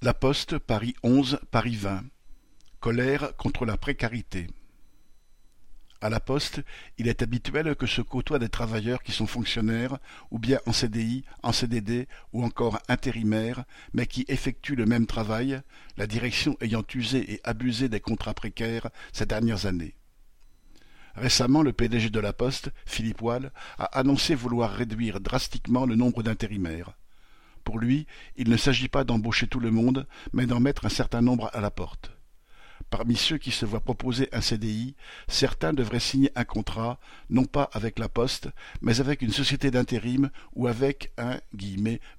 La Poste, Paris onze, Paris vingt. Colère contre la précarité. À la Poste, il est habituel que se côtoient des travailleurs qui sont fonctionnaires, ou bien en CDI, en CDD, ou encore intérimaires, mais qui effectuent le même travail, la direction ayant usé et abusé des contrats précaires ces dernières années. Récemment, le PDG de la Poste, Philippe Wall, a annoncé vouloir réduire drastiquement le nombre d'intérimaires. Pour lui, il ne s'agit pas d'embaucher tout le monde, mais d'en mettre un certain nombre à la porte. Parmi ceux qui se voient proposer un CDI, certains devraient signer un contrat, non pas avec la Poste, mais avec une société d'intérim ou avec un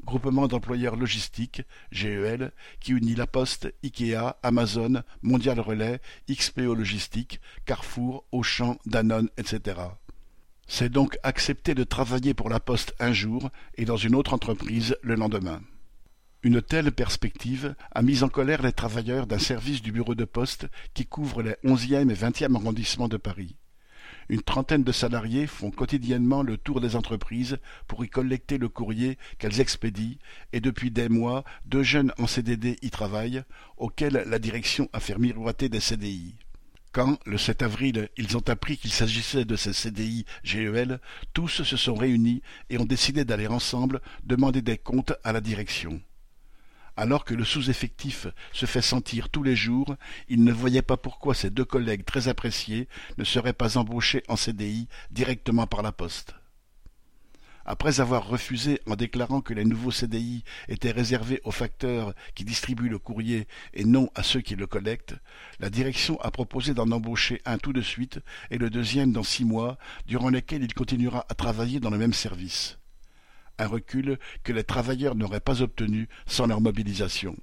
groupement d'employeurs logistiques, GEL, qui unit la Poste, Ikea, Amazon, Mondial Relais, XPO Logistique, Carrefour, Auchan, Danone, etc. C'est donc accepter de travailler pour la Poste un jour et dans une autre entreprise le lendemain. Une telle perspective a mis en colère les travailleurs d'un service du bureau de poste qui couvre les onzième et vingtième arrondissements de Paris. Une trentaine de salariés font quotidiennement le tour des entreprises pour y collecter le courrier qu'elles expédient, et depuis des mois, deux jeunes en CDD y travaillent, auxquels la direction a fait miroiter des CDI. Quand, le 7 avril, ils ont appris qu'il s'agissait de ces CDI GEL, tous se sont réunis et ont décidé d'aller ensemble demander des comptes à la direction. Alors que le sous-effectif se fait sentir tous les jours, ils ne voyaient pas pourquoi ces deux collègues très appréciés ne seraient pas embauchés en CDI directement par la poste. Après avoir refusé en déclarant que les nouveaux CDI étaient réservés aux facteurs qui distribuent le courrier et non à ceux qui le collectent, la direction a proposé d'en embaucher un tout de suite et le deuxième dans six mois, durant lesquels il continuera à travailler dans le même service. Un recul que les travailleurs n'auraient pas obtenu sans leur mobilisation.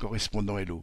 Correspondant Hello.